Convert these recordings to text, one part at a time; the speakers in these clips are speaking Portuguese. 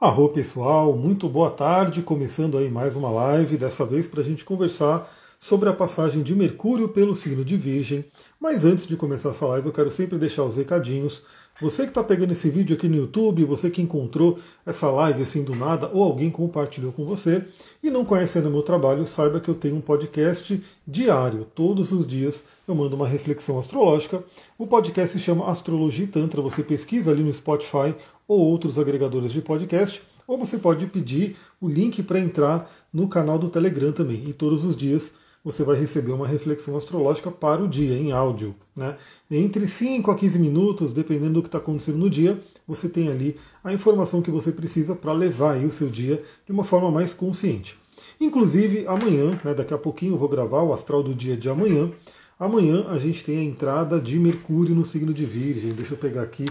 Arro pessoal, muito boa tarde, começando aí mais uma live, dessa vez para a gente conversar sobre a passagem de Mercúrio pelo signo de Virgem. Mas antes de começar essa live, eu quero sempre deixar os recadinhos. Você que está pegando esse vídeo aqui no YouTube, você que encontrou essa live assim do nada, ou alguém compartilhou com você e não conhece ainda o meu trabalho, saiba que eu tenho um podcast diário. Todos os dias eu mando uma reflexão astrológica. O podcast se chama Astrologia e Tantra. Você pesquisa ali no Spotify ou outros agregadores de podcast, ou você pode pedir o link para entrar no canal do Telegram também. E todos os dias você vai receber uma reflexão astrológica para o dia, em áudio. Né? Entre 5 a 15 minutos, dependendo do que está acontecendo no dia, você tem ali a informação que você precisa para levar o seu dia de uma forma mais consciente. Inclusive, amanhã, né, daqui a pouquinho eu vou gravar o astral do dia de amanhã. Amanhã a gente tem a entrada de Mercúrio no signo de Virgem. Deixa eu pegar aqui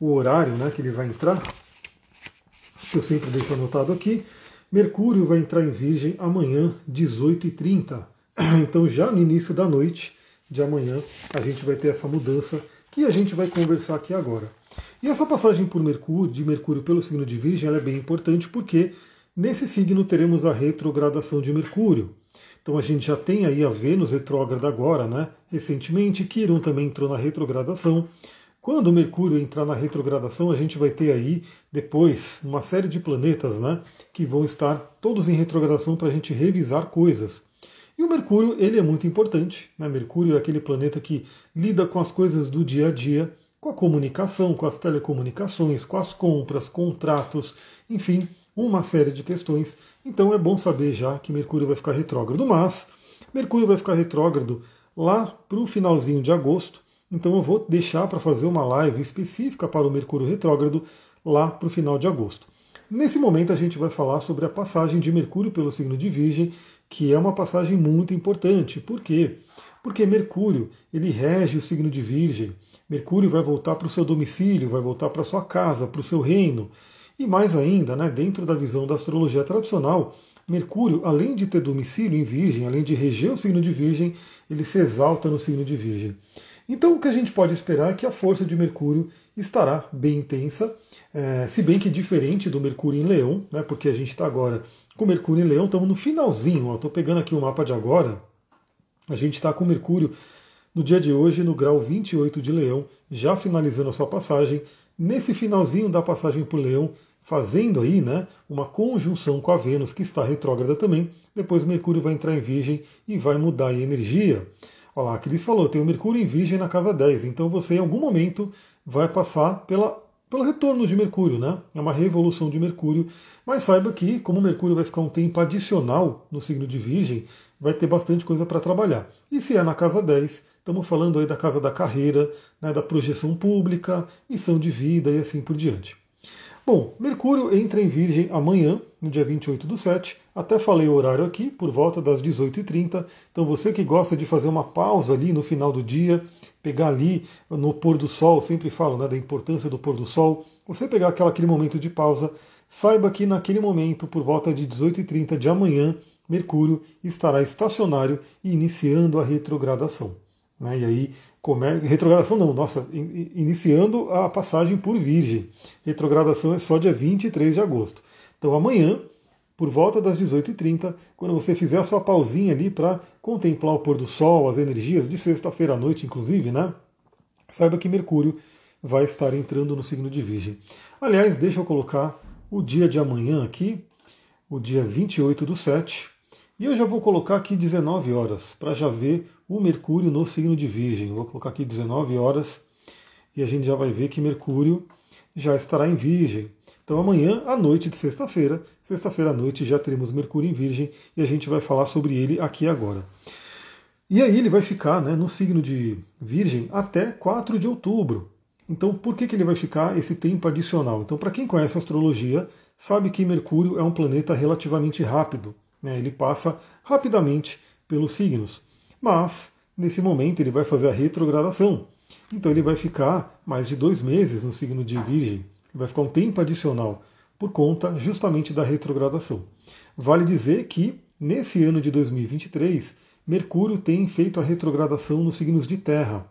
o horário né, que ele vai entrar. Que eu sempre deixo anotado aqui. Mercúrio vai entrar em Virgem amanhã, 18h30. Então, já no início da noite de amanhã, a gente vai ter essa mudança que a gente vai conversar aqui agora. E essa passagem por Mercúrio, de Mercúrio pelo signo de Virgem, é bem importante porque nesse signo teremos a retrogradação de Mercúrio. Então a gente já tem aí a Vênus retrógrada agora, né? Recentemente, Quirón também entrou na retrogradação. Quando o Mercúrio entrar na retrogradação, a gente vai ter aí depois uma série de planetas, né? Que vão estar todos em retrogradação para a gente revisar coisas. E o Mercúrio, ele é muito importante. Né? Mercúrio é aquele planeta que lida com as coisas do dia a dia, com a comunicação, com as telecomunicações, com as compras, contratos, enfim, uma série de questões. Então é bom saber já que Mercúrio vai ficar retrógrado. Mas Mercúrio vai ficar retrógrado lá para o finalzinho de agosto. Então eu vou deixar para fazer uma live específica para o Mercúrio retrógrado lá para o final de agosto. Nesse momento a gente vai falar sobre a passagem de Mercúrio pelo signo de Virgem que é uma passagem muito importante. Por quê? Porque Mercúrio, ele rege o signo de Virgem. Mercúrio vai voltar para o seu domicílio, vai voltar para sua casa, para o seu reino. E mais ainda, né, dentro da visão da astrologia tradicional, Mercúrio, além de ter domicílio em Virgem, além de reger o signo de Virgem, ele se exalta no signo de Virgem. Então, o que a gente pode esperar é que a força de Mercúrio estará bem intensa, é, se bem que diferente do Mercúrio em Leão, né, porque a gente está agora com Mercúrio em Leão, estamos no finalzinho. Estou pegando aqui o mapa de agora. A gente está com Mercúrio no dia de hoje no grau 28 de Leão, já finalizando a sua passagem. Nesse finalzinho da passagem por Leão, fazendo aí né, uma conjunção com a Vênus, que está retrógrada também. Depois Mercúrio vai entrar em Virgem e vai mudar a energia. Olha lá, a Cris falou, tem o Mercúrio em Virgem na casa 10, então você em algum momento vai passar pela pelo retorno de Mercúrio, né? É uma revolução de Mercúrio. Mas saiba que, como Mercúrio vai ficar um tempo adicional no signo de Virgem, vai ter bastante coisa para trabalhar. E se é na casa 10, estamos falando aí da casa da carreira, né, da projeção pública, missão de vida e assim por diante. Bom, Mercúrio entra em Virgem amanhã, no dia 28 do 7. Até falei o horário aqui, por volta das 18h30. Então você que gosta de fazer uma pausa ali no final do dia, pegar ali no pôr do sol, sempre falo né, da importância do pôr do sol, você pegar aquela, aquele momento de pausa, saiba que naquele momento, por volta de 18h30 de amanhã, Mercúrio estará estacionário e iniciando a retrogradação. Né? E aí, come... retrogradação não, nossa, in... iniciando a passagem por Virgem. Retrogradação é só dia 23 de agosto. Então amanhã, por volta das 18h30, quando você fizer a sua pausinha ali para contemplar o pôr do sol, as energias de sexta-feira à noite, inclusive, né? Saiba que Mercúrio vai estar entrando no signo de Virgem. Aliás, deixa eu colocar o dia de amanhã aqui, o dia 28 do 7, e eu já vou colocar aqui 19 horas, para já ver o Mercúrio no signo de Virgem. vou colocar aqui 19 horas e a gente já vai ver que Mercúrio já estará em Virgem. Então amanhã, à noite de sexta-feira, sexta-feira à noite, já teremos Mercúrio em Virgem e a gente vai falar sobre ele aqui agora. E aí ele vai ficar né, no signo de Virgem até 4 de outubro. Então por que, que ele vai ficar esse tempo adicional? Então para quem conhece astrologia, sabe que Mercúrio é um planeta relativamente rápido. Né, ele passa rapidamente pelos signos. Mas, nesse momento, ele vai fazer a retrogradação. Então ele vai ficar mais de dois meses no signo de Virgem vai ficar um tempo adicional por conta justamente da retrogradação. Vale dizer que nesse ano de 2023, Mercúrio tem feito a retrogradação nos signos de Terra.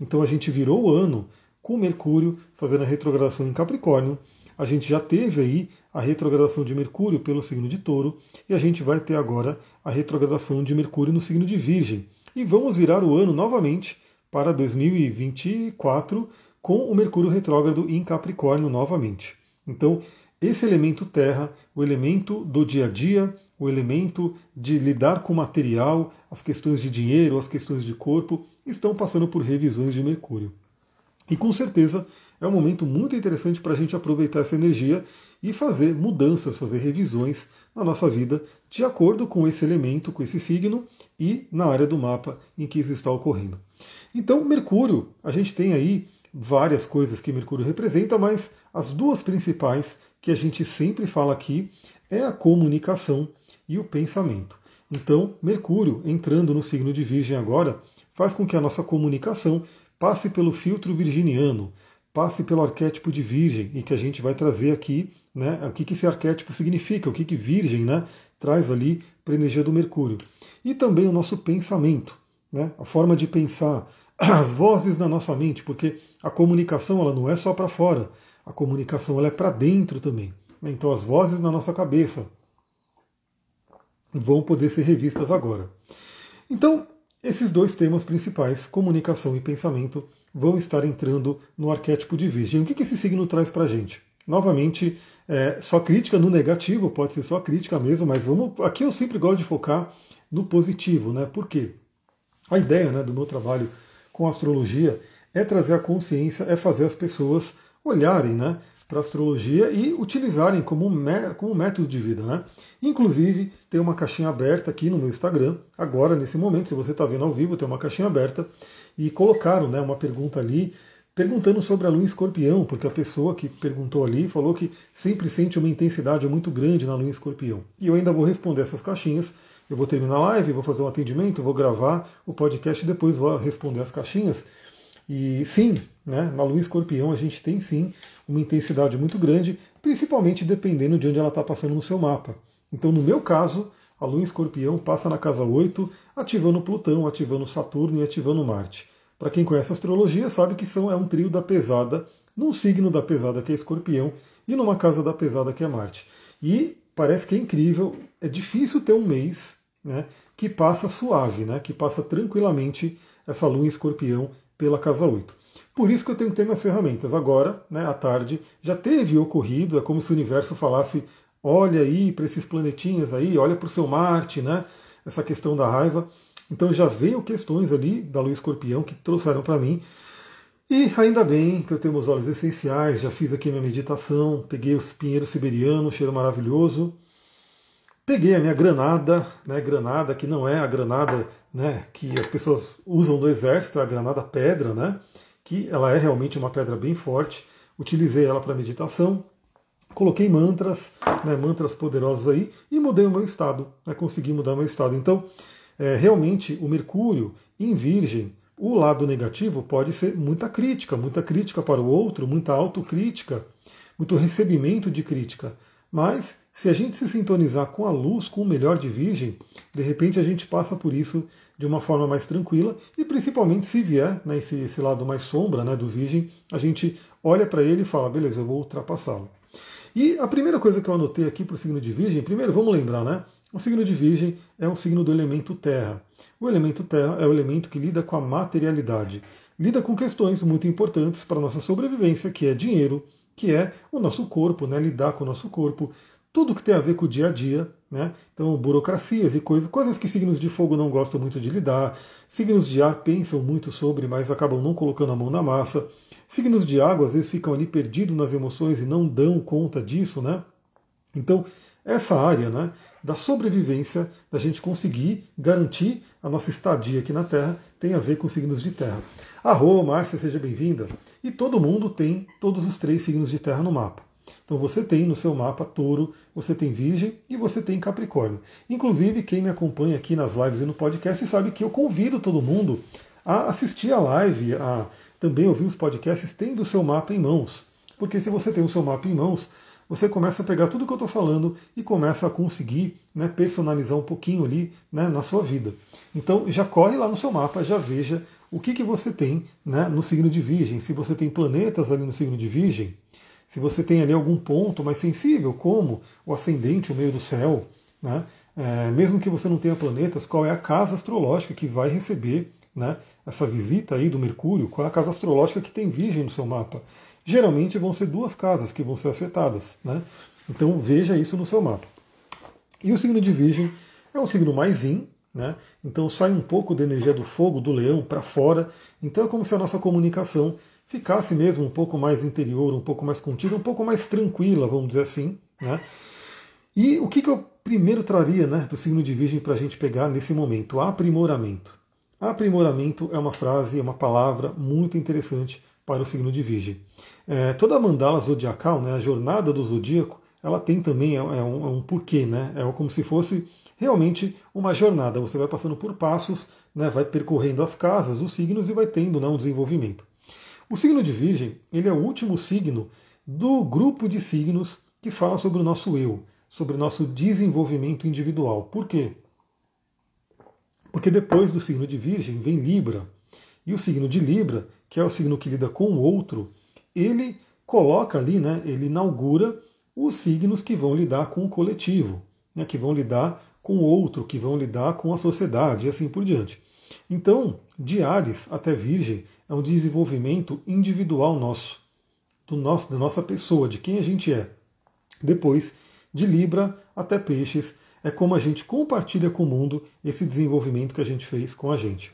Então a gente virou o ano com Mercúrio fazendo a retrogradação em Capricórnio. a gente já teve aí a retrogradação de Mercúrio pelo signo de Touro e a gente vai ter agora a retrogradação de Mercúrio no signo de Virgem. E vamos virar o ano novamente para 2024 com o Mercúrio retrógrado em Capricórnio novamente. Então, esse elemento terra, o elemento do dia a dia, o elemento de lidar com material, as questões de dinheiro, as questões de corpo, estão passando por revisões de Mercúrio. E com certeza é um momento muito interessante para a gente aproveitar essa energia e fazer mudanças, fazer revisões na nossa vida de acordo com esse elemento, com esse signo e na área do mapa em que isso está ocorrendo. Então, Mercúrio, a gente tem aí várias coisas que Mercúrio representa, mas as duas principais que a gente sempre fala aqui é a comunicação e o pensamento. Então, Mercúrio, entrando no signo de Virgem agora, faz com que a nossa comunicação passe pelo filtro virginiano, passe pelo arquétipo de Virgem, e que a gente vai trazer aqui né, o que, que esse arquétipo significa, o que, que Virgem né, traz ali para a energia do Mercúrio. E também o nosso pensamento, né, a forma de pensar, as vozes na nossa mente, porque a comunicação ela não é só para fora, a comunicação ela é para dentro também. Né? Então as vozes na nossa cabeça vão poder ser revistas agora. Então, esses dois temas principais, comunicação e pensamento, vão estar entrando no arquétipo de Virgem. O que esse signo traz para a gente? Novamente, é, só crítica no negativo, pode ser só crítica mesmo, mas vamos. Aqui eu sempre gosto de focar no positivo, né? Por quê? A ideia né, do meu trabalho com astrologia é trazer a consciência, é fazer as pessoas olharem né, para a astrologia e utilizarem como, como método de vida. Né? Inclusive, tem uma caixinha aberta aqui no meu Instagram, agora, nesse momento, se você está vendo ao vivo, tem uma caixinha aberta, e colocaram né, uma pergunta ali perguntando sobre a lua escorpião, porque a pessoa que perguntou ali falou que sempre sente uma intensidade muito grande na lua escorpião. E eu ainda vou responder essas caixinhas. Eu vou terminar a live, vou fazer um atendimento, vou gravar o podcast e depois vou responder as caixinhas. E sim, né, na lua escorpião a gente tem sim uma intensidade muito grande, principalmente dependendo de onde ela está passando no seu mapa. Então, no meu caso, a lua escorpião passa na casa 8, ativando Plutão, ativando Saturno e ativando Marte. Para quem conhece astrologia, sabe que são, é um trio da pesada, num signo da pesada que é escorpião e numa casa da pesada que é Marte. E parece que é incrível, é difícil ter um mês né, que passa suave, né, que passa tranquilamente essa lua em escorpião pela casa 8. Por isso que eu tenho que ter minhas ferramentas. Agora, né, à tarde, já teve ocorrido, é como se o universo falasse, olha aí para esses planetinhas aí, olha para o seu Marte, né, essa questão da raiva. Então já veio questões ali da lua escorpião que trouxeram para mim. E ainda bem que eu tenho meus olhos essenciais, já fiz aqui minha meditação, peguei os pinheiros siberianos, cheiro maravilhoso. Peguei a minha granada, né, granada que não é a granada né, que as pessoas usam no exército, é a granada pedra, né, que ela é realmente uma pedra bem forte. Utilizei ela para meditação, coloquei mantras, né, mantras poderosos aí e mudei o meu estado, né, consegui mudar o meu estado. Então, é, realmente o Mercúrio em Virgem, o lado negativo pode ser muita crítica, muita crítica para o outro, muita autocrítica, muito recebimento de crítica. Mas se a gente se sintonizar com a luz, com o melhor de Virgem, de repente a gente passa por isso de uma forma mais tranquila e principalmente se vier né, esse, esse lado mais sombra né, do Virgem, a gente olha para ele e fala, beleza, eu vou ultrapassá-lo. E a primeira coisa que eu anotei aqui para o signo de Virgem, primeiro vamos lembrar, né? O signo de Virgem é um signo do elemento terra. O elemento terra é o elemento que lida com a materialidade, lida com questões muito importantes para a nossa sobrevivência, que é dinheiro, que é o nosso corpo, né? lidar com o nosso corpo, tudo que tem a ver com o dia a dia, né? Então, burocracias e coisas, coisas que signos de fogo não gostam muito de lidar, signos de ar pensam muito sobre, mas acabam não colocando a mão na massa. Signos de água às vezes ficam ali perdidos nas emoções e não dão conta disso, né? Então, essa área né, da sobrevivência, da gente conseguir garantir a nossa estadia aqui na Terra, tem a ver com signos de terra. Arro, Márcia, seja bem-vinda. E todo mundo tem todos os três signos de terra no mapa. Então você tem no seu mapa touro, você tem virgem e você tem capricórnio. Inclusive, quem me acompanha aqui nas lives e no podcast sabe que eu convido todo mundo a assistir a live, a também ouvir os podcasts tendo o seu mapa em mãos. Porque se você tem o seu mapa em mãos, você começa a pegar tudo que eu estou falando e começa a conseguir né, personalizar um pouquinho ali né, na sua vida. Então já corre lá no seu mapa, já veja o que, que você tem né, no signo de Virgem. Se você tem planetas ali no signo de Virgem, Se você tem ali algum ponto mais sensível, como o ascendente, o meio do céu, né? É, mesmo que você não tenha planetas, qual é a casa astrológica que vai receber né, essa visita aí do Mercúrio? Qual é a casa astrológica que tem Virgem no seu mapa? Geralmente vão ser duas casas que vão ser afetadas. Né? Então veja isso no seu mapa. E o signo de Virgem é um signo mais in, né? então sai um pouco da energia do fogo, do leão, para fora. Então é como se a nossa comunicação ficasse mesmo um pouco mais interior, um pouco mais contida, um pouco mais tranquila, vamos dizer assim. Né? E o que, que eu primeiro traria né, do signo de Virgem para a gente pegar nesse momento? Aprimoramento. Aprimoramento é uma frase, é uma palavra muito interessante para o signo de Virgem. É, toda a mandala zodiacal, né, a jornada do zodíaco, ela tem também é, é, um, é um porquê, né? É como se fosse realmente uma jornada. Você vai passando por passos, né, vai percorrendo as casas, os signos e vai tendo né, um desenvolvimento. O signo de Virgem ele é o último signo do grupo de signos que fala sobre o nosso eu sobre o nosso desenvolvimento individual. Por quê? Porque depois do signo de Virgem vem Libra. E o signo de Libra, que é o signo que lida com o outro, ele coloca ali, né, ele inaugura os signos que vão lidar com o coletivo, né, que vão lidar com o outro, que vão lidar com a sociedade e assim por diante. Então, de Ares até Virgem é um desenvolvimento individual nosso, do nosso, da nossa pessoa, de quem a gente é. Depois, de Libra até Peixes, é como a gente compartilha com o mundo esse desenvolvimento que a gente fez com a gente.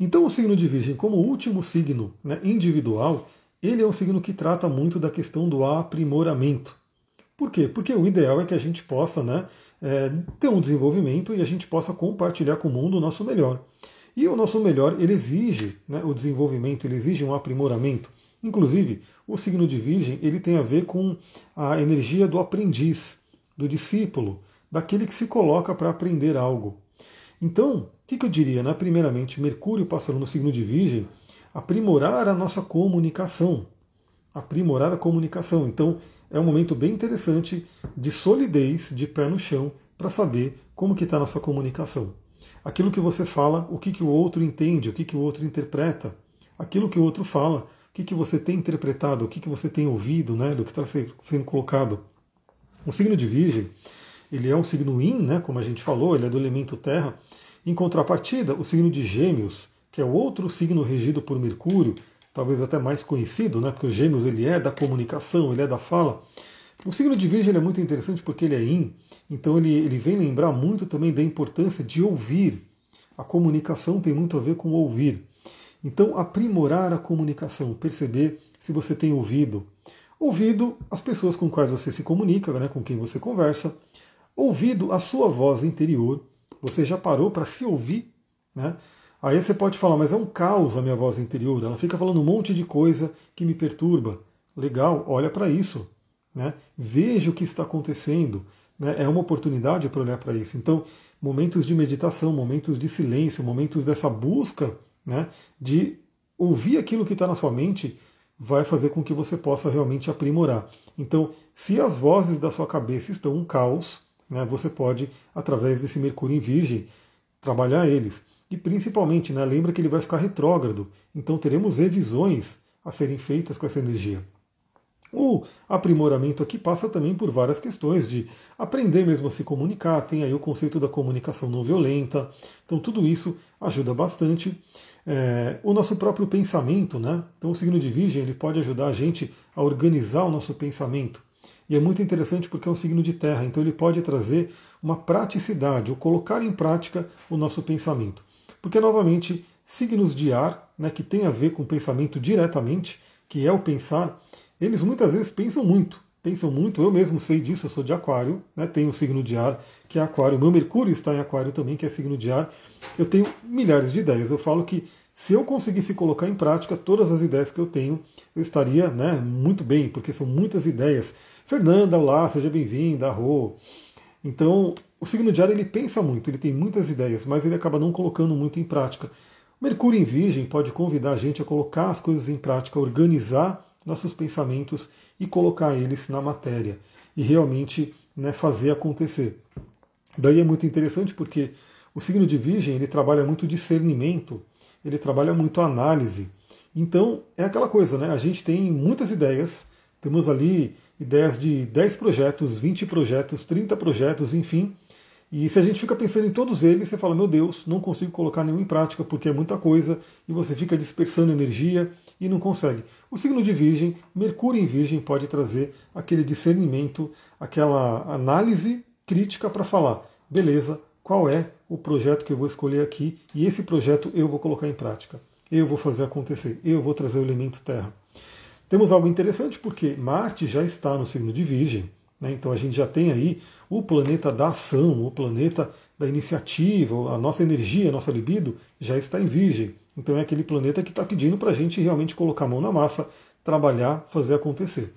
Então, o signo de Virgem, como último signo né, individual, ele é um signo que trata muito da questão do aprimoramento. Por quê? Porque o ideal é que a gente possa né, é, ter um desenvolvimento e a gente possa compartilhar com o mundo o nosso melhor. E o nosso melhor, ele exige né, o desenvolvimento, ele exige um aprimoramento. Inclusive, o signo de Virgem ele tem a ver com a energia do aprendiz do discípulo, daquele que se coloca para aprender algo. Então, que, que eu diria? Né? Primeiramente, Mercúrio passando no signo de Virgem, aprimorar a nossa comunicação. Aprimorar a comunicação. Então, é um momento bem interessante de solidez, de pé no chão, para saber como que está a nossa comunicação. Aquilo que você fala, o que, que o outro entende, o que, que o outro interpreta. Aquilo que o outro fala, o que, que você tem interpretado, o que, que você tem ouvido né, do que está sendo colocado. O signo de Virgem, ele é um signo yin, né, como a gente falou, ele é do elemento terra. Em contrapartida, o signo de Gêmeos, que é o outro signo regido por Mercúrio, talvez até mais conhecido, né, porque o Gêmeos ele é da comunicação, ele é da fala. O signo de Virgem é muito interessante porque ele é yin, então ele, ele vem lembrar muito também da importância de ouvir. A comunicação tem muito a ver com ouvir. Então, aprimorar a comunicação, perceber se você tem ouvido, Ouvido as pessoas com quais você se comunica, né, com quem você conversa. Ouvido a sua voz interior. Você já parou para se ouvir? Né? Aí você pode falar, mas é um caos a minha voz interior. Ela fica falando um monte de coisa que me perturba. Legal, olha para isso. Né? Veja o que está acontecendo. Né? É uma oportunidade para olhar para isso. Então, momentos de meditação, momentos de silêncio, momentos dessa busca né, de ouvir aquilo que está na sua mente vai fazer com que você possa realmente aprimorar. Então, se as vozes da sua cabeça estão um caos, né, você pode, através desse Mercúrio em Virgem, trabalhar eles. E principalmente, né, lembra que ele vai ficar retrógrado, então teremos revisões a serem feitas com essa energia. O aprimoramento aqui passa também por várias questões de aprender mesmo a se comunicar, tem aí o conceito da comunicação não violenta, então tudo isso ajuda bastante. É, o nosso próprio pensamento, né? Então o signo de Virgem ele pode ajudar a gente a organizar o nosso pensamento. E é muito interessante porque é um signo de terra, então ele pode trazer uma praticidade, ou colocar em prática o nosso pensamento. Porque, novamente, signos de ar, né, que tem a ver com o pensamento diretamente, que é o pensar, eles muitas vezes pensam muito, pensam muito, eu mesmo sei disso, eu sou de aquário, né, tenho o signo de ar, que é aquário, meu Mercúrio está em aquário também, que é signo de ar, eu tenho milhares de ideias, eu falo que se eu conseguisse colocar em prática todas as ideias que eu tenho, eu estaria né, muito bem, porque são muitas ideias. Fernanda, olá, seja bem-vinda, Rô. Então, o signo de ar ele pensa muito, ele tem muitas ideias, mas ele acaba não colocando muito em prática. Mercúrio em Virgem pode convidar a gente a colocar as coisas em prática, organizar nossos pensamentos e colocar eles na matéria e realmente né, fazer acontecer. Daí é muito interessante porque o signo de Virgem ele trabalha muito discernimento, ele trabalha muito análise. Então é aquela coisa, né? A gente tem muitas ideias, Temos ali ideias de 10 projetos, 20 projetos, 30 projetos, enfim. E se a gente fica pensando em todos eles, você fala, meu Deus, não consigo colocar nenhum em prática porque é muita coisa e você fica dispersando energia e não consegue. O signo de Virgem, Mercúrio em Virgem, pode trazer aquele discernimento, aquela análise crítica para falar, beleza, qual é o projeto que eu vou escolher aqui e esse projeto eu vou colocar em prática. Eu vou fazer acontecer, eu vou trazer o elemento terra. Temos algo interessante porque Marte já está no signo de Virgem, né? então a gente já tem aí o planeta da ação, o planeta da iniciativa, a nossa energia, a nossa libido já está em Virgem. Então é aquele planeta que está pedindo para a gente realmente colocar a mão na massa, trabalhar, fazer acontecer.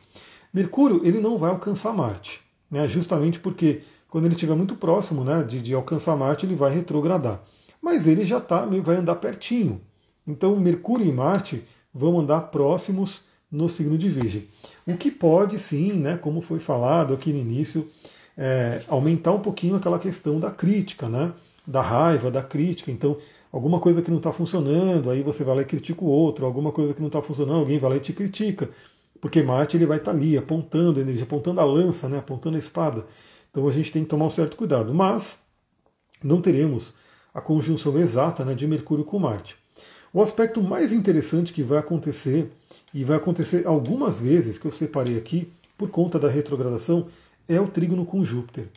Mercúrio ele não vai alcançar Marte, né? justamente porque quando ele estiver muito próximo né, de, de alcançar Marte, ele vai retrogradar. Mas ele já tá, vai andar pertinho. Então Mercúrio e Marte vão andar próximos no signo de Virgem. O que pode sim, né, como foi falado aqui no início, é, aumentar um pouquinho aquela questão da crítica, né, da raiva, da crítica. Então, alguma coisa que não está funcionando, aí você vai lá e critica o outro, alguma coisa que não está funcionando, alguém vai lá e te critica. Porque Marte ele vai estar tá ali apontando energia, apontando a lança, né, apontando a espada. Então a gente tem que tomar um certo cuidado. Mas não teremos a conjunção exata né, de Mercúrio com Marte. O aspecto mais interessante que vai acontecer, e vai acontecer algumas vezes, que eu separei aqui, por conta da retrogradação, é o trígono com Júpiter.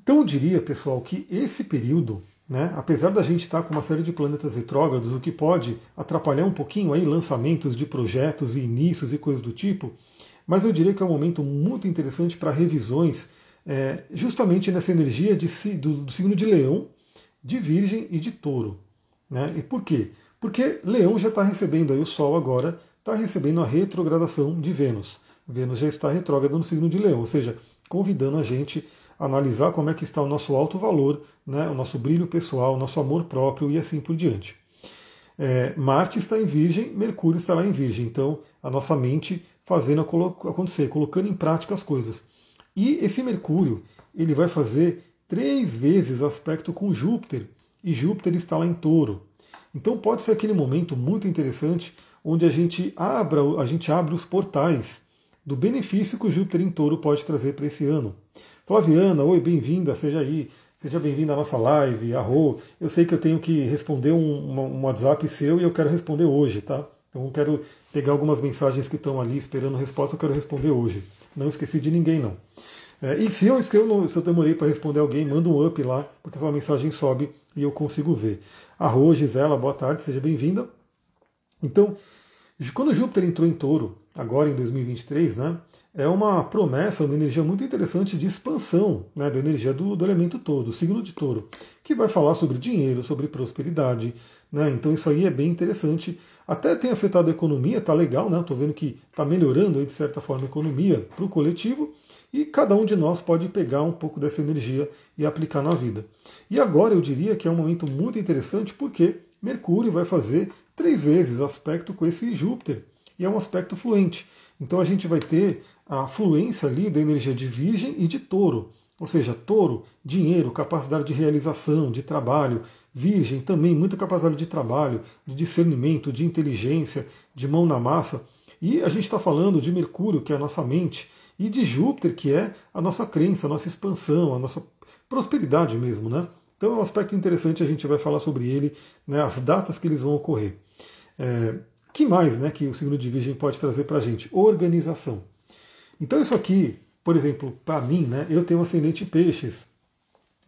Então eu diria, pessoal, que esse período, né, apesar da gente estar com uma série de planetas retrógrados, o que pode atrapalhar um pouquinho aí lançamentos de projetos e inícios e coisas do tipo, mas eu diria que é um momento muito interessante para revisões é, justamente nessa energia de, do, do signo de Leão, de Virgem e de Touro. Né? E por quê? Porque Leão já está recebendo aí o Sol agora, está recebendo a retrogradação de Vênus. Vênus já está retrógrada no signo de Leão, ou seja, convidando a gente a analisar como é que está o nosso alto valor, né, o nosso brilho pessoal, o nosso amor próprio e assim por diante. É, Marte está em Virgem, Mercúrio está lá em Virgem, então a nossa mente fazendo acontecer, colocando em prática as coisas. E esse Mercúrio ele vai fazer três vezes aspecto com Júpiter, e Júpiter está lá em touro. Então pode ser aquele momento muito interessante onde a gente, abra, a gente abre os portais do benefício que o Júpiter em touro pode trazer para esse ano. Flaviana, oi, bem-vinda, seja aí. Seja bem-vinda à nossa live, Arro. Eu sei que eu tenho que responder um, um, WhatsApp seu e eu quero responder hoje, tá? Então eu quero pegar algumas mensagens que estão ali esperando resposta, eu quero responder hoje. Não esqueci de ninguém, não. É, e se eu, se eu, se eu demorei para responder alguém, manda um up lá, porque a sua mensagem sobe e eu consigo ver. Arro, Gisela, boa tarde, seja bem-vinda. Então, quando Júpiter entrou em touro, agora em 2023, né, é uma promessa, uma energia muito interessante de expansão né, da energia do, do elemento todo, do signo de touro, que vai falar sobre dinheiro, sobre prosperidade. Né, então isso aí é bem interessante. Até tem afetado a economia, tá legal, né? Estou vendo que está melhorando aí, de certa forma a economia para o coletivo. E cada um de nós pode pegar um pouco dessa energia e aplicar na vida. E agora eu diria que é um momento muito interessante porque Mercúrio vai fazer três vezes aspecto com esse Júpiter. E é um aspecto fluente. Então a gente vai ter a fluência ali da energia de Virgem e de Touro. Ou seja, Touro, dinheiro, capacidade de realização, de trabalho. Virgem, também muita capacidade de trabalho, de discernimento, de inteligência, de mão na massa. E a gente está falando de Mercúrio, que é a nossa mente, e de Júpiter, que é a nossa crença, a nossa expansão, a nossa prosperidade mesmo, né? Então é um aspecto interessante, a gente vai falar sobre ele, né, as datas que eles vão ocorrer. É, que mais né, que o signo de Virgem pode trazer para a gente? Organização. Então isso aqui, por exemplo, para mim, né, eu tenho ascendente peixes.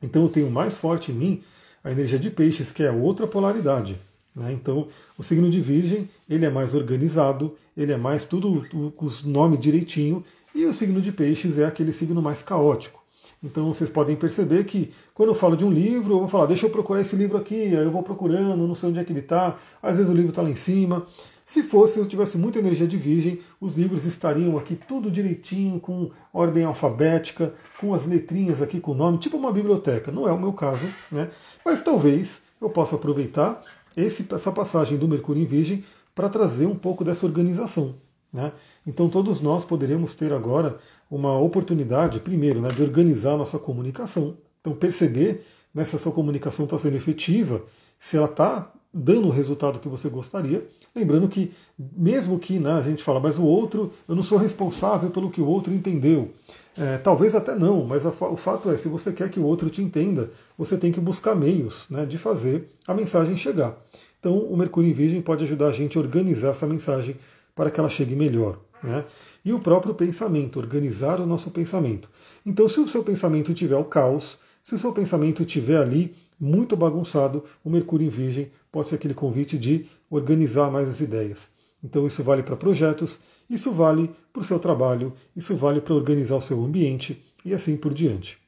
Então eu tenho mais forte em mim a energia de peixes, que é outra polaridade. Né? Então o signo de Virgem ele é mais organizado, ele é mais tudo, com os nomes direitinho, e o signo de peixes é aquele signo mais caótico. Então vocês podem perceber que quando eu falo de um livro, eu vou falar, deixa eu procurar esse livro aqui, aí eu vou procurando, não sei onde é que ele está, às vezes o livro está lá em cima. Se fosse, eu tivesse muita energia de virgem, os livros estariam aqui tudo direitinho, com ordem alfabética, com as letrinhas aqui com o nome, tipo uma biblioteca. Não é o meu caso, né? Mas talvez eu possa aproveitar esse, essa passagem do Mercúrio em Virgem para trazer um pouco dessa organização. Né? Então todos nós poderemos ter agora uma oportunidade, primeiro, né, de organizar a nossa comunicação. Então perceber né, se a sua comunicação está sendo efetiva, se ela está dando o resultado que você gostaria. Lembrando que, mesmo que né, a gente fala, mas o outro, eu não sou responsável pelo que o outro entendeu. É, talvez até não, mas a, o fato é, se você quer que o outro te entenda, você tem que buscar meios né, de fazer a mensagem chegar. Então, o Mercúrio em Virgem pode ajudar a gente a organizar essa mensagem para que ela chegue melhor. Né? E o próprio pensamento, organizar o nosso pensamento. Então, se o seu pensamento tiver o caos, se o seu pensamento tiver ali muito bagunçado, o Mercúrio em Virgem pode ser aquele convite de organizar mais as ideias. Então, isso vale para projetos, isso vale para o seu trabalho, isso vale para organizar o seu ambiente e assim por diante.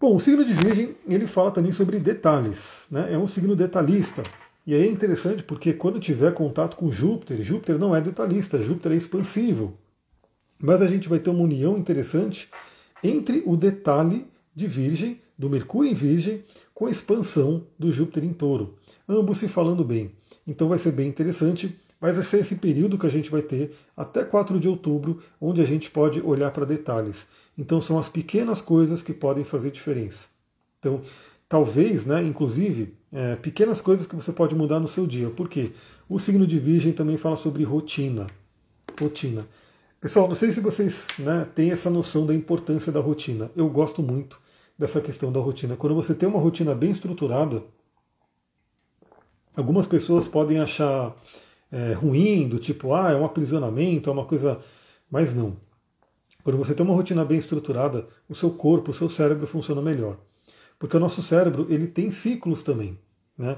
Bom, o signo de Virgem ele fala também sobre detalhes, né? é um signo detalhista. E aí é interessante porque quando tiver contato com Júpiter, Júpiter não é detalhista, Júpiter é expansivo. Mas a gente vai ter uma união interessante entre o detalhe de Virgem, do Mercúrio em Virgem, com a expansão do Júpiter em Touro. Ambos se falando bem. Então vai ser bem interessante, mas vai ser esse período que a gente vai ter até 4 de outubro, onde a gente pode olhar para detalhes. Então são as pequenas coisas que podem fazer diferença. Então, talvez, né, inclusive, é, pequenas coisas que você pode mudar no seu dia. Por quê? O signo de Virgem também fala sobre rotina. Rotina. Pessoal, não sei se vocês né, têm essa noção da importância da rotina. Eu gosto muito dessa questão da rotina. Quando você tem uma rotina bem estruturada, algumas pessoas podem achar é, ruim, do tipo, ah, é um aprisionamento, é uma coisa. Mas não. Quando você tem uma rotina bem estruturada, o seu corpo, o seu cérebro funciona melhor. Porque o nosso cérebro ele tem ciclos também. Né?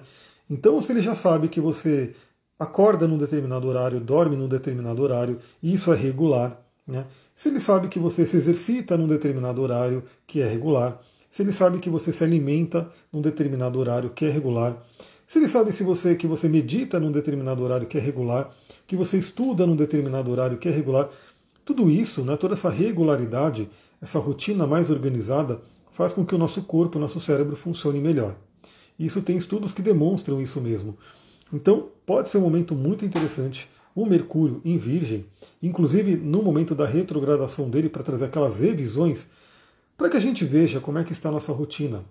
Então, se ele já sabe que você acorda num determinado horário, dorme num determinado horário, e isso é regular, né? se ele sabe que você se exercita num determinado horário, que é regular, se ele sabe que você se alimenta num determinado horário, que é regular, se ele sabe se você que você medita num determinado horário, que é regular, que você estuda num determinado horário, que é regular, tudo isso, né, toda essa regularidade, essa rotina mais organizada, faz com que o nosso corpo, o nosso cérebro funcione melhor. E isso tem estudos que demonstram isso mesmo. Então, pode ser um momento muito interessante. O Mercúrio em Virgem, inclusive no momento da retrogradação dele, para trazer aquelas revisões, para que a gente veja como é que está a nossa rotina.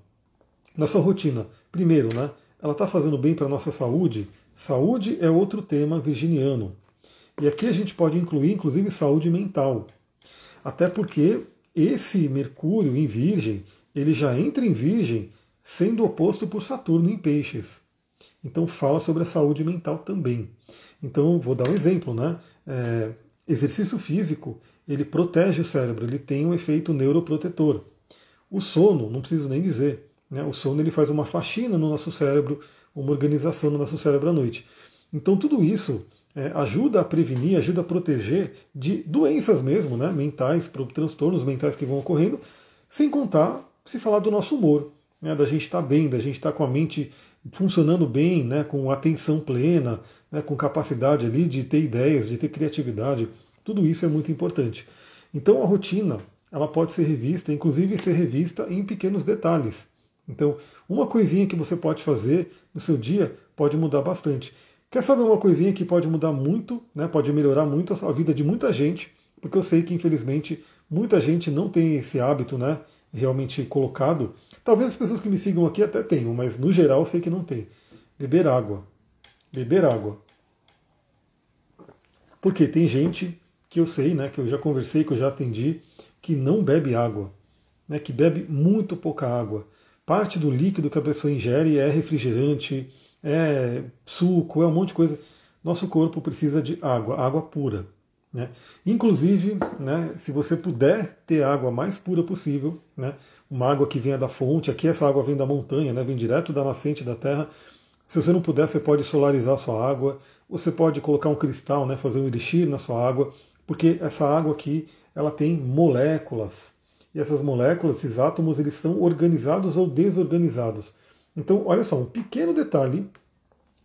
Nossa rotina, primeiro, né? Ela está fazendo bem para a nossa saúde? Saúde é outro tema virginiano. E aqui a gente pode incluir, inclusive, saúde mental. Até porque esse Mercúrio em Virgem, ele já entra em Virgem sendo oposto por Saturno em Peixes. Então fala sobre a saúde mental também. Então vou dar um exemplo, né? É, exercício físico ele protege o cérebro, ele tem um efeito neuroprotetor. O sono, não preciso nem dizer, né? o sono ele faz uma faxina no nosso cérebro, uma organização no nosso cérebro à noite. Então tudo isso é, ajuda a prevenir, ajuda a proteger de doenças mesmo, né? mentais, transtornos mentais que vão ocorrendo, sem contar se falar do nosso humor, né? da gente estar tá bem, da gente estar tá com a mente funcionando bem, né? com atenção plena, né? com capacidade ali de ter ideias, de ter criatividade. Tudo isso é muito importante. Então a rotina ela pode ser revista, inclusive ser revista em pequenos detalhes. Então, uma coisinha que você pode fazer no seu dia pode mudar bastante. Quer saber uma coisinha que pode mudar muito, né, pode melhorar muito a vida de muita gente, porque eu sei que infelizmente muita gente não tem esse hábito né, realmente colocado. Talvez as pessoas que me sigam aqui até tenham, mas no geral eu sei que não tem. Beber água. Beber água. Porque tem gente que eu sei, né, que eu já conversei, que eu já atendi, que não bebe água, né, que bebe muito pouca água. Parte do líquido que a pessoa ingere é refrigerante, é suco, é um monte de coisa. Nosso corpo precisa de água, água pura. Né? Inclusive, né, se você puder ter água mais pura possível, né, uma água que venha da fonte, aqui essa água vem da montanha, né, vem direto da nascente da terra. Se você não puder, você pode solarizar sua água, você pode colocar um cristal, né, fazer um elixir na sua água porque essa água aqui ela tem moléculas. E essas moléculas, esses átomos, eles estão organizados ou desorganizados. Então, olha só, um pequeno detalhe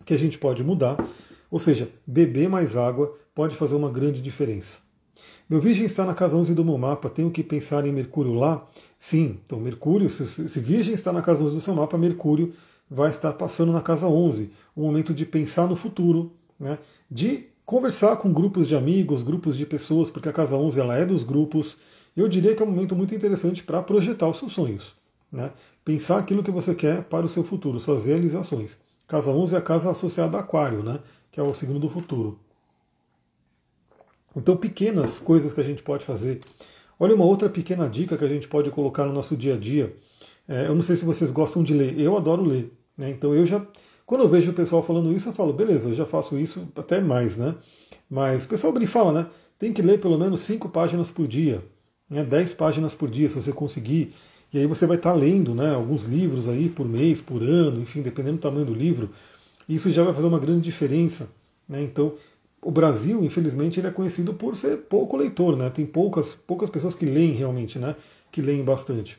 que a gente pode mudar, ou seja, beber mais água pode fazer uma grande diferença. Meu Virgem está na casa 11 do meu mapa, tenho que pensar em Mercúrio lá? Sim, então Mercúrio, se, se Virgem está na casa 11 do seu mapa, Mercúrio vai estar passando na casa 11, um momento de pensar no futuro, né, de conversar com grupos de amigos, grupos de pessoas, porque a Casa 11 ela é dos grupos. Eu diria que é um momento muito interessante para projetar os seus sonhos. Né? Pensar aquilo que você quer para o seu futuro, suas realizações. Casa 11 é a casa associada a Aquário, né? que é o signo do futuro. Então, pequenas coisas que a gente pode fazer. Olha uma outra pequena dica que a gente pode colocar no nosso dia a dia. É, eu não sei se vocês gostam de ler, eu adoro ler. Né? Então, eu já, quando eu vejo o pessoal falando isso, eu falo, beleza, eu já faço isso até mais, né? Mas o pessoal bem fala, né? Tem que ler pelo menos cinco páginas por dia, né? 10 páginas por dia, se você conseguir. E aí você vai estar lendo né, alguns livros aí por mês, por ano, enfim, dependendo do tamanho do livro. Isso já vai fazer uma grande diferença. Né? Então, o Brasil, infelizmente, ele é conhecido por ser pouco leitor, né? Tem poucas, poucas pessoas que leem realmente, né? Que leem bastante.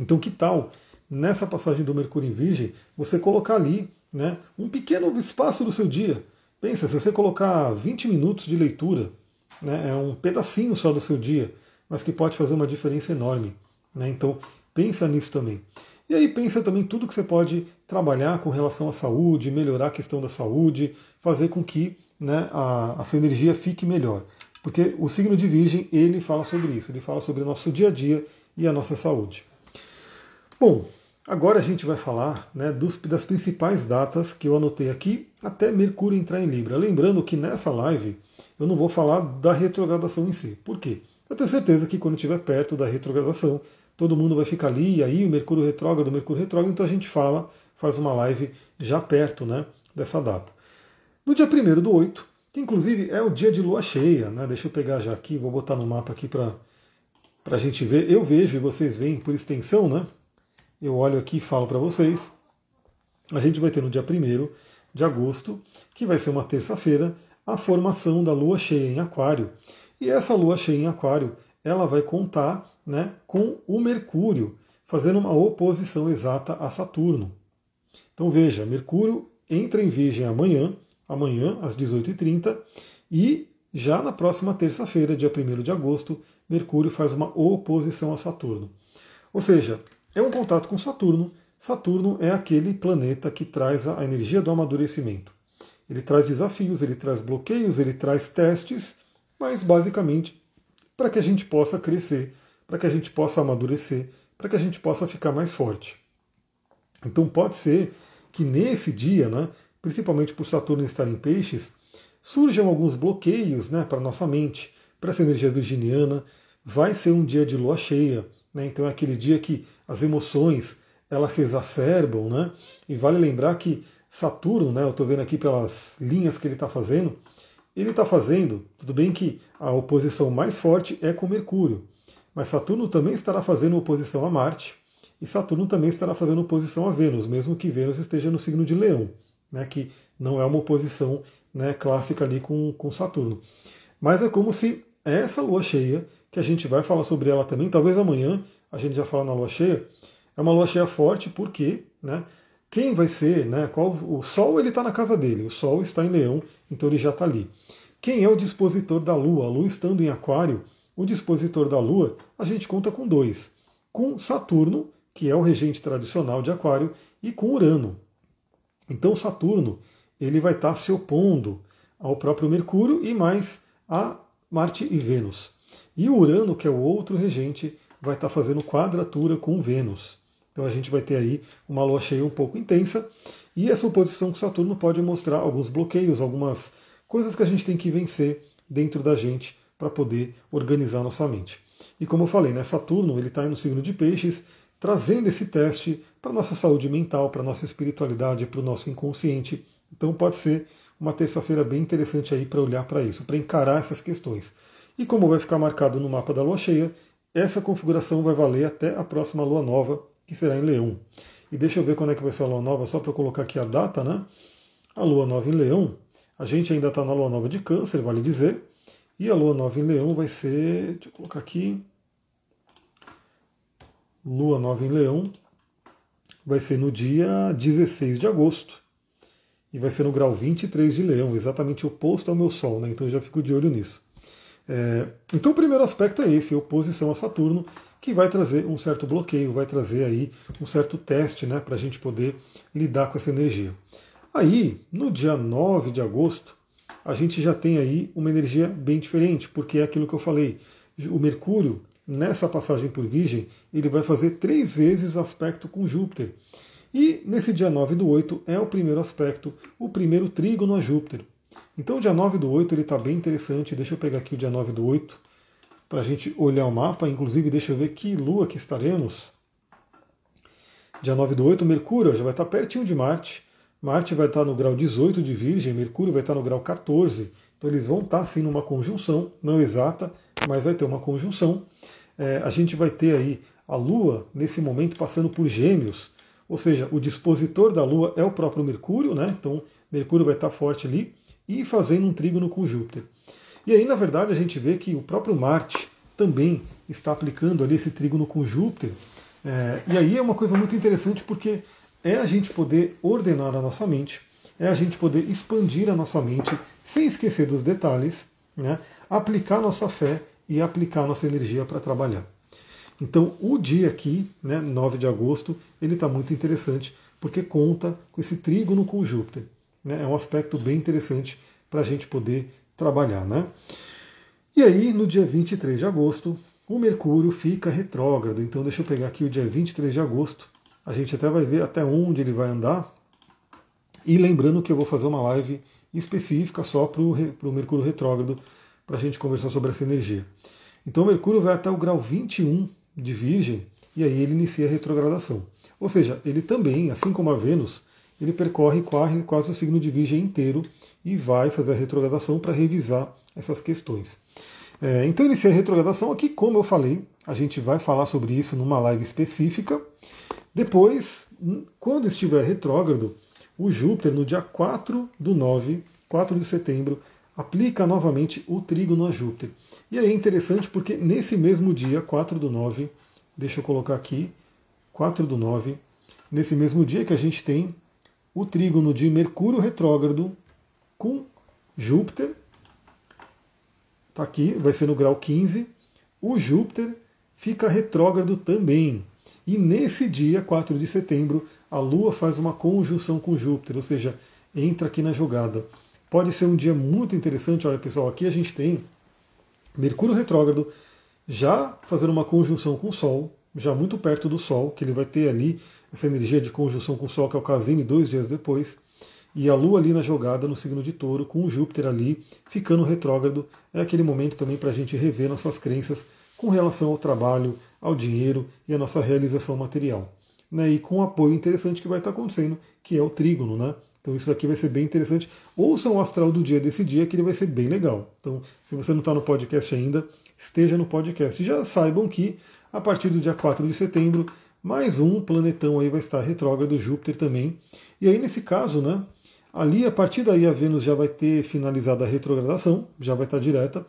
Então, que tal nessa passagem do Mercúrio em Virgem você colocar ali, né? Um pequeno espaço do seu dia. Pensa, se você colocar 20 minutos de leitura, né? É um pedacinho só do seu dia, mas que pode fazer uma diferença enorme. Né? Então, pensa nisso também. E aí pensa também tudo que você pode trabalhar com relação à saúde, melhorar a questão da saúde, fazer com que né, a, a sua energia fique melhor. Porque o signo de Virgem, ele fala sobre isso, ele fala sobre o nosso dia a dia e a nossa saúde. Bom, agora a gente vai falar né, dos, das principais datas que eu anotei aqui até Mercúrio entrar em Libra. Lembrando que nessa live eu não vou falar da retrogradação em si. Por quê? Eu tenho certeza que quando estiver perto da retrogradação, todo mundo vai ficar ali, e aí o Mercúrio retrógrado, o Mercúrio retrógrado, então a gente fala, faz uma live já perto né, dessa data. No dia 1 do 8, que inclusive é o dia de lua cheia, né? Deixa eu pegar já aqui, vou botar no mapa aqui para a gente ver. Eu vejo e vocês veem por extensão, né? Eu olho aqui e falo para vocês. A gente vai ter no dia 1 de agosto, que vai ser uma terça-feira, a formação da lua cheia em Aquário. E essa lua cheia em Aquário, ela vai contar né, com o Mercúrio, fazendo uma oposição exata a Saturno. Então veja, Mercúrio entra em Virgem amanhã, amanhã às 18h30, e já na próxima terça-feira, dia 1 de agosto, Mercúrio faz uma oposição a Saturno. Ou seja, é um contato com Saturno. Saturno é aquele planeta que traz a energia do amadurecimento. Ele traz desafios, ele traz bloqueios, ele traz testes, mas basicamente para que a gente possa crescer, para que a gente possa amadurecer, para que a gente possa ficar mais forte. Então pode ser que nesse dia, né, principalmente por Saturno estar em peixes, surjam alguns bloqueios né, para nossa mente, para essa energia virginiana. Vai ser um dia de lua cheia, né, então é aquele dia que as emoções elas se exacerbam, né? E vale lembrar que Saturno, né, eu estou vendo aqui pelas linhas que ele está fazendo, ele está fazendo, tudo bem que a oposição mais forte é com Mercúrio, mas Saturno também estará fazendo oposição a Marte, e Saturno também estará fazendo oposição a Vênus, mesmo que Vênus esteja no signo de Leão, né, que não é uma oposição né, clássica ali com, com Saturno. Mas é como se essa lua cheia, que a gente vai falar sobre ela também, talvez amanhã a gente já fala na lua cheia, é uma lua cheia forte porque né, quem vai ser, né, qual, o Sol ele está na casa dele, o Sol está em Leão, então ele já está ali. Quem é o dispositor da Lua? A Lua estando em Aquário, o dispositor da Lua, a gente conta com dois. Com Saturno, que é o regente tradicional de Aquário, e com Urano. Então Saturno ele vai estar se opondo ao próprio Mercúrio e mais a Marte e Vênus. E o Urano, que é o outro regente, vai estar fazendo quadratura com Vênus. Então a gente vai ter aí uma lua cheia um pouco intensa. E essa oposição com Saturno pode mostrar alguns bloqueios, algumas coisas que a gente tem que vencer dentro da gente para poder organizar nossa mente. E como eu falei, né, Saturno ele está no signo de Peixes, trazendo esse teste para nossa saúde mental, para nossa espiritualidade, para o nosso inconsciente. Então pode ser uma terça-feira bem interessante aí para olhar para isso, para encarar essas questões. E como vai ficar marcado no mapa da lua cheia, essa configuração vai valer até a próxima lua nova, que será em Leão. E deixa eu ver quando é que vai ser a lua nova, só para colocar aqui a data, né? A lua nova em Leão, a gente ainda está na lua nova de Câncer, vale dizer. E a lua nova em Leão vai ser, deixa eu colocar aqui, Lua nova em Leão vai ser no dia 16 de agosto e vai ser no grau 23 de Leão, exatamente oposto ao meu Sol, né? então eu já fico de olho nisso. É, então o primeiro aspecto é esse, oposição a Saturno, que vai trazer um certo bloqueio, vai trazer aí um certo teste né, para a gente poder lidar com essa energia. Aí, no dia 9 de agosto, a gente já tem aí uma energia bem diferente, porque é aquilo que eu falei, o Mercúrio nessa passagem por Virgem, ele vai fazer três vezes aspecto com Júpiter. E nesse dia 9 do 8 é o primeiro aspecto, o primeiro trígono a Júpiter. Então o dia 9 do 8 ele está bem interessante. Deixa eu pegar aqui o dia 9 do 8 para a gente olhar o mapa. Inclusive, deixa eu ver que lua que estaremos. Dia 9 do 8, Mercúrio já vai estar pertinho de Marte. Marte vai estar no grau 18 de Virgem, Mercúrio vai estar no grau 14. Então eles vão estar sim numa conjunção, não exata, mas vai ter uma conjunção. É, a gente vai ter aí a Lua, nesse momento, passando por Gêmeos. Ou seja, o dispositor da Lua é o próprio Mercúrio, né? Então Mercúrio vai estar forte ali e fazendo um trígono com Júpiter. E aí, na verdade, a gente vê que o próprio Marte também está aplicando ali esse trígono com Júpiter. É, e aí é uma coisa muito interessante porque é a gente poder ordenar a nossa mente, é a gente poder expandir a nossa mente sem esquecer dos detalhes, né, aplicar nossa fé e aplicar nossa energia para trabalhar. Então o dia aqui, né, 9 de agosto, ele está muito interessante porque conta com esse trígono com Júpiter. Né, é um aspecto bem interessante para a gente poder trabalhar. Né? E aí, no dia 23 de agosto, o Mercúrio fica retrógrado. Então, deixa eu pegar aqui o dia 23 de agosto. A gente até vai ver até onde ele vai andar. E lembrando que eu vou fazer uma live específica só para o Mercúrio retrógrado, para a gente conversar sobre essa energia. Então, o Mercúrio vai até o grau 21 de Virgem e aí ele inicia a retrogradação. Ou seja, ele também, assim como a Vênus, ele percorre quase, quase o signo de Virgem inteiro e vai fazer a retrogradação para revisar essas questões. É, então inicia a retrogradação aqui, como eu falei, a gente vai falar sobre isso numa live específica. Depois, quando estiver retrógrado, o Júpiter, no dia 4 do 9, 4 de setembro, aplica novamente o trígono a Júpiter. E aí é interessante porque nesse mesmo dia, 4 do 9, deixa eu colocar aqui, 4 do 9, nesse mesmo dia que a gente tem o trígono de Mercúrio retrógrado com Júpiter Está aqui, vai ser no grau 15. O Júpiter fica retrógrado também. E nesse dia, 4 de setembro, a Lua faz uma conjunção com Júpiter, ou seja, entra aqui na jogada. Pode ser um dia muito interessante. Olha, pessoal, aqui a gente tem Mercúrio retrógrado já fazendo uma conjunção com o Sol, já muito perto do Sol, que ele vai ter ali essa energia de conjunção com o Sol, que é o Casime, dois dias depois e a Lua ali na jogada no signo de touro, com o Júpiter ali ficando retrógrado, é aquele momento também para a gente rever nossas crenças com relação ao trabalho, ao dinheiro e à nossa realização material. Né? E com um apoio interessante que vai estar acontecendo, que é o trígono, né? Então isso aqui vai ser bem interessante. Ouçam o astral do dia desse dia, que ele vai ser bem legal. Então, se você não está no podcast ainda, esteja no podcast. E já saibam que, a partir do dia 4 de setembro, mais um planetão aí vai estar retrógrado, Júpiter também. E aí, nesse caso, né, Ali, a partir daí, a Vênus já vai ter finalizado a retrogradação, já vai estar direta,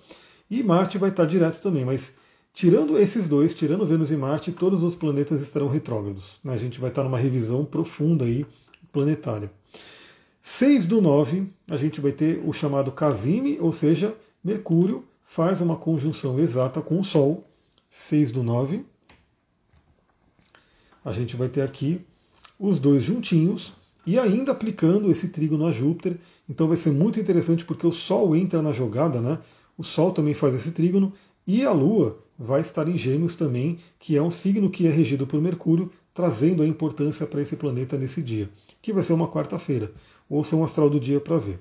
e Marte vai estar direto também, mas tirando esses dois, tirando Vênus e Marte, todos os planetas estarão retrógrados. Né? A gente vai estar numa revisão profunda aí, planetária. 6 do 9, a gente vai ter o chamado Casime, ou seja, Mercúrio faz uma conjunção exata com o Sol. 6 do 9. A gente vai ter aqui os dois juntinhos, e ainda aplicando esse trígono a Júpiter. Então vai ser muito interessante porque o Sol entra na jogada, né? O Sol também faz esse trígono e a Lua vai estar em Gêmeos também, que é um signo que é regido por Mercúrio, trazendo a importância para esse planeta nesse dia, que vai ser uma quarta-feira. Ouça um astral do dia para ver.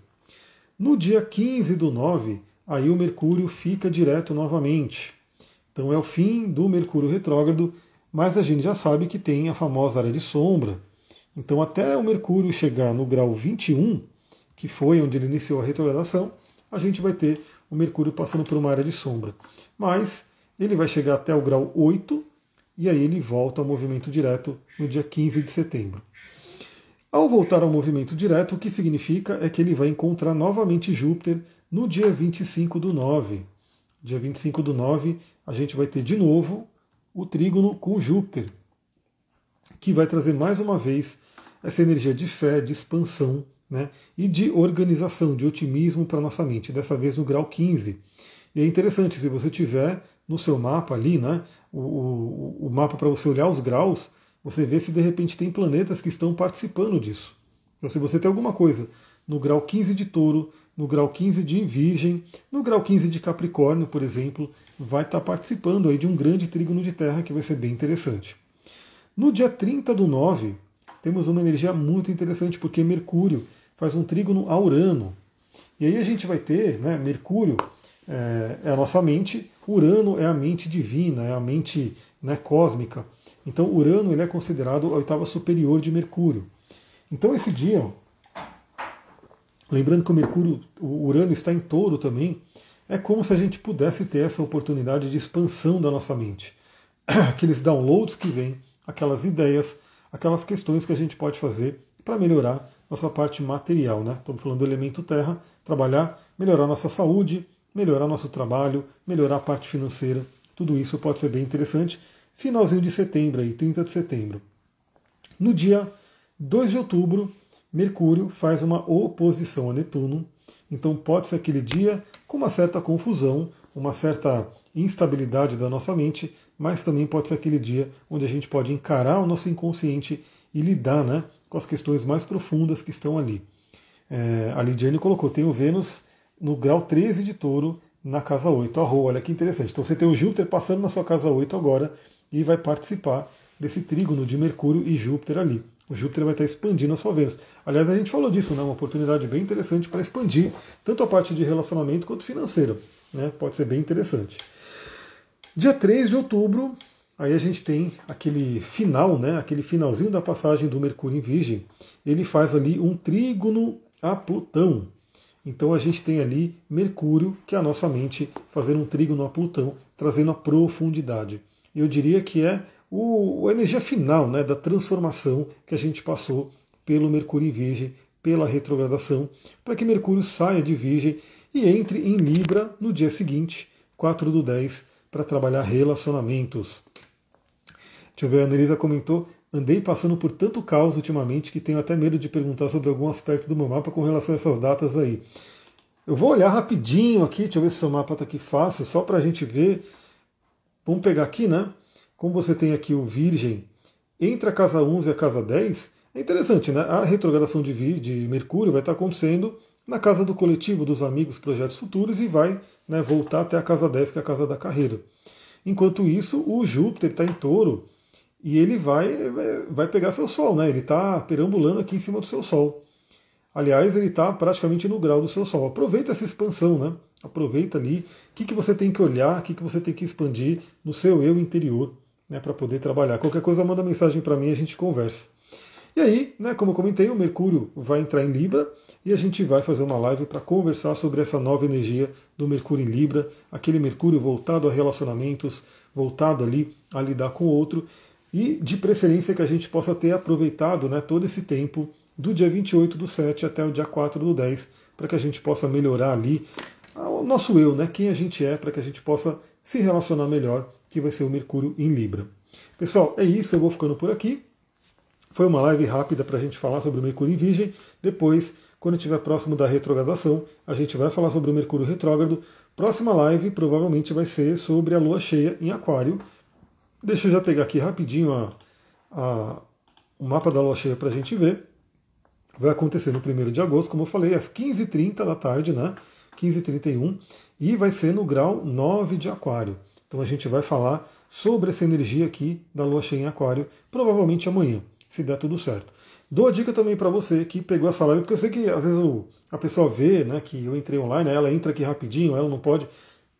No dia 15 do 9, aí o Mercúrio fica direto novamente. Então é o fim do Mercúrio retrógrado, mas a gente já sabe que tem a famosa área de sombra, então, até o Mercúrio chegar no grau 21, que foi onde ele iniciou a retrogradação, a gente vai ter o Mercúrio passando por uma área de sombra. Mas ele vai chegar até o grau 8 e aí ele volta ao movimento direto no dia 15 de setembro. Ao voltar ao movimento direto, o que significa é que ele vai encontrar novamente Júpiter no dia 25 do 9. Dia 25 do 9, a gente vai ter de novo o trígono com Júpiter, que vai trazer mais uma vez essa energia de fé, de expansão né, e de organização, de otimismo para nossa mente, dessa vez no grau 15. E é interessante, se você tiver no seu mapa ali, né, o, o, o mapa para você olhar os graus, você vê se de repente tem planetas que estão participando disso. Então, se você tem alguma coisa no grau 15 de touro, no grau 15 de virgem, no grau 15 de capricórnio, por exemplo, vai estar participando aí de um grande trígono de terra que vai ser bem interessante. No dia 30 do 9, temos uma energia muito interessante, porque Mercúrio faz um trígono a Urano. E aí a gente vai ter, né, Mercúrio é, é a nossa mente, Urano é a mente divina, é a mente né, cósmica. Então Urano ele é considerado a oitava superior de Mercúrio. Então esse dia, lembrando que o Mercúrio, o Urano está em touro também, é como se a gente pudesse ter essa oportunidade de expansão da nossa mente. Aqueles downloads que vêm, aquelas ideias, aquelas questões que a gente pode fazer para melhorar nossa parte material. Né? Estamos falando do elemento terra, trabalhar, melhorar nossa saúde, melhorar nosso trabalho, melhorar a parte financeira. Tudo isso pode ser bem interessante. Finalzinho de setembro, aí, 30 de setembro. No dia 2 de outubro, Mercúrio faz uma oposição a Netuno. Então pode ser aquele dia com uma certa confusão, uma certa instabilidade da nossa mente, mas também pode ser aquele dia onde a gente pode encarar o nosso inconsciente e lidar né, com as questões mais profundas que estão ali. É, a Lidiane colocou, tem o Vênus no grau 13 de touro na casa 8. Arro, olha que interessante. Então você tem o Júpiter passando na sua casa 8 agora e vai participar desse trígono de Mercúrio e Júpiter ali. O Júpiter vai estar expandindo a sua Vênus. Aliás, a gente falou disso, né? uma oportunidade bem interessante para expandir tanto a parte de relacionamento quanto financeira. Né? Pode ser bem interessante. Dia 3 de outubro, aí a gente tem aquele final, né? aquele finalzinho da passagem do Mercúrio em Virgem. Ele faz ali um trígono a Plutão. Então a gente tem ali Mercúrio, que é a nossa mente, fazendo um trígono a Plutão, trazendo a profundidade. Eu diria que é o, a energia final né, da transformação que a gente passou pelo Mercúrio em Virgem, pela retrogradação, para que Mercúrio saia de Virgem e entre em Libra no dia seguinte, 4 do 10, para trabalhar relacionamentos. Deixa eu ver, a Anelisa comentou, andei passando por tanto caos ultimamente que tenho até medo de perguntar sobre algum aspecto do meu mapa com relação a essas datas aí. Eu vou olhar rapidinho aqui, deixa eu ver se o seu mapa está aqui fácil, só para a gente ver. Vamos pegar aqui, né? Como você tem aqui o Virgem entre a casa 11 e a casa 10, é interessante, né? A retrogradação de, de Mercúrio vai estar acontecendo na casa do coletivo, dos amigos, projetos futuros e vai né, voltar até a casa 10, que é a casa da carreira. Enquanto isso, o Júpiter está em touro e ele vai, vai pegar seu Sol, né? Ele está perambulando aqui em cima do seu Sol. Aliás, ele está praticamente no grau do seu Sol. Aproveita essa expansão, né? Aproveita ali o que, que você tem que olhar, o que, que você tem que expandir no seu eu interior né, para poder trabalhar. Qualquer coisa, manda mensagem para mim e a gente conversa. E aí, né, como eu comentei, o Mercúrio vai entrar em Libra e a gente vai fazer uma live para conversar sobre essa nova energia do Mercúrio em Libra, aquele Mercúrio voltado a relacionamentos, voltado ali a lidar com o outro e de preferência que a gente possa ter aproveitado né, todo esse tempo do dia 28 do 7 até o dia 4 do 10, para que a gente possa melhorar ali o nosso eu, né, quem a gente é, para que a gente possa se relacionar melhor que vai ser o Mercúrio em Libra. Pessoal, é isso, eu vou ficando por aqui. Foi uma live rápida para a gente falar sobre o Mercúrio em Virgem. Depois, quando estiver próximo da retrogradação, a gente vai falar sobre o Mercúrio retrógrado. Próxima live provavelmente vai ser sobre a Lua cheia em Aquário. Deixa eu já pegar aqui rapidinho a, a, o mapa da Lua cheia para a gente ver. Vai acontecer no 1 de agosto, como eu falei, às 15h30 da tarde, né? 15h31, e vai ser no grau 9 de Aquário. Então a gente vai falar sobre essa energia aqui da lua cheia em Aquário, provavelmente amanhã, se der tudo certo. Dou a dica também para você que pegou essa live, porque eu sei que às vezes a pessoa vê né, que eu entrei online, ela entra aqui rapidinho, ela não pode.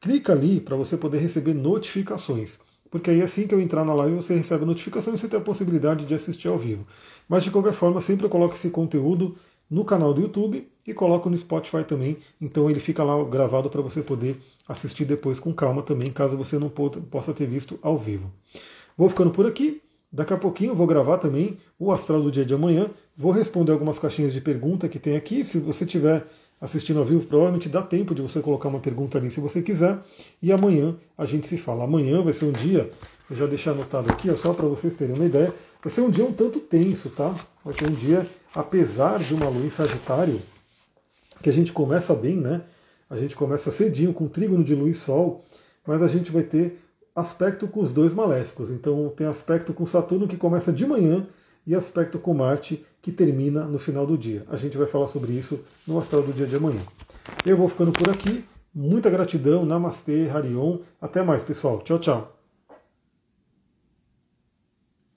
Clica ali para você poder receber notificações. Porque aí assim que eu entrar na live você recebe a notificação e você tem a possibilidade de assistir ao vivo. Mas de qualquer forma, sempre eu coloco esse conteúdo no canal do YouTube e coloco no Spotify também. Então ele fica lá gravado para você poder assistir depois com calma também, caso você não possa ter visto ao vivo. Vou ficando por aqui. Daqui a pouquinho eu vou gravar também o astral do dia de amanhã. Vou responder algumas caixinhas de pergunta que tem aqui. Se você tiver assistindo ao vivo, provavelmente dá tempo de você colocar uma pergunta ali se você quiser. E amanhã a gente se fala. Amanhã vai ser um dia, eu já deixei anotado aqui, ó, só para vocês terem uma ideia. Vai ser um dia um tanto tenso, tá? Vai ser um dia apesar de uma lua em Sagitário, que a gente começa bem, né? A gente começa cedinho com trígono de lua e sol, mas a gente vai ter aspecto com os dois maléficos. Então tem aspecto com Saturno que começa de manhã e aspecto com Marte que termina no final do dia. A gente vai falar sobre isso no astral do dia de amanhã. Eu vou ficando por aqui. Muita gratidão, Namastê, Harion. Até mais, pessoal. Tchau, tchau.